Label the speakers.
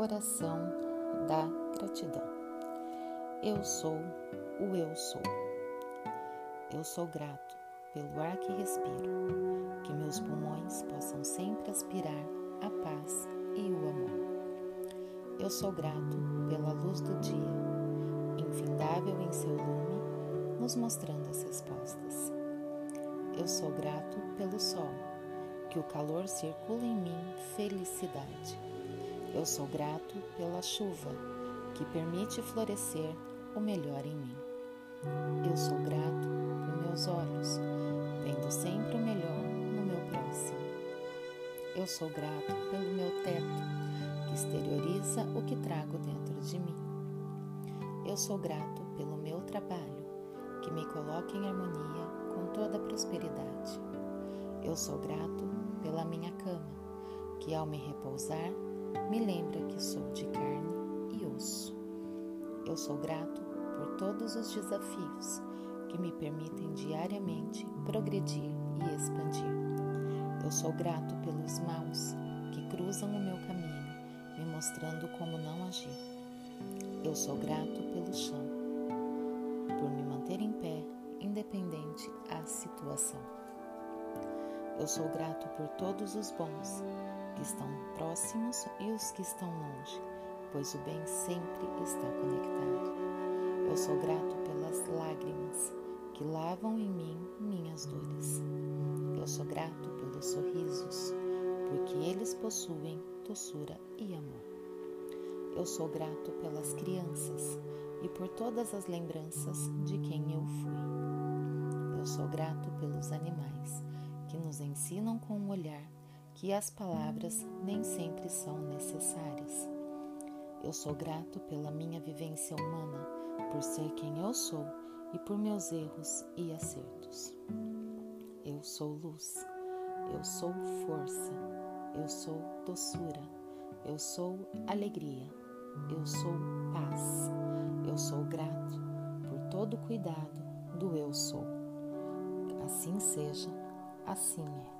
Speaker 1: Oração da gratidão. Eu sou o eu sou. Eu sou grato pelo ar que respiro, que meus pulmões possam sempre aspirar a paz e o amor. Eu sou grato pela luz do dia, infindável em seu lume, nos mostrando as respostas. Eu sou grato pelo sol, que o calor circula em mim felicidade eu sou grato pela chuva que permite florescer o melhor em mim. Eu sou grato por meus olhos, vendo sempre o melhor no meu próximo. Eu sou grato pelo meu teto, que exterioriza o que trago dentro de mim. Eu sou grato pelo meu trabalho, que me coloca em harmonia com toda a prosperidade. Eu sou grato pela minha cama, que ao me repousar me lembra que sou de carne e osso. Eu sou grato por todos os desafios que me permitem diariamente progredir e expandir. Eu sou grato pelos maus que cruzam o meu caminho, me mostrando como não agir. Eu sou grato pelo chão, por me manter em pé, independente a situação. Eu sou grato por todos os bons que estão próximos e os que estão longe, pois o bem sempre está conectado. Eu sou grato pelas lágrimas que lavam em mim minhas dores. Eu sou grato pelos sorrisos, porque eles possuem doçura e amor. Eu sou grato pelas crianças e por todas as lembranças de quem eu fui. Eu sou grato pelos animais que nos ensinam com o um olhar que as palavras nem sempre são necessárias. Eu sou grato pela minha vivência humana, por ser quem eu sou e por meus erros e acertos. Eu sou luz, eu sou força, eu sou doçura, eu sou alegria, eu sou paz, eu sou grato por todo o cuidado do eu sou. Assim seja, assim é.